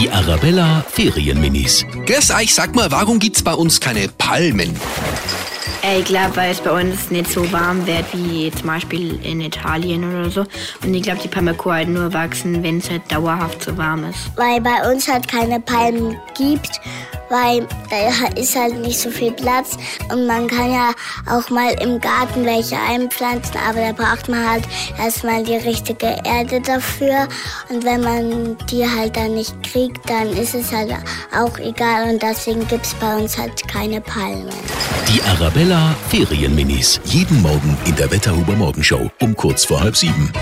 Die Arabella Ferienminis. Grüß euch, sag mal, warum gibt's bei uns keine Palmen? Ich glaube, weil es bei uns nicht so warm wird wie zum Beispiel in Italien oder so. Und ich glaube, die Palmako halt nur wachsen, wenn es halt dauerhaft so warm ist. weil bei uns halt keine Palmen gibt, weil da ist halt nicht so viel Platz und man kann ja auch mal im Garten welche einpflanzen, aber da braucht man halt erstmal die richtige Erde dafür und wenn man die halt dann nicht kriegt, dann ist es halt auch egal und deswegen gibt es bei uns halt keine Palmen. Die Arabella Ferienminis. Jeden Morgen in der Wetterhuber Morgenshow um kurz vor halb sieben.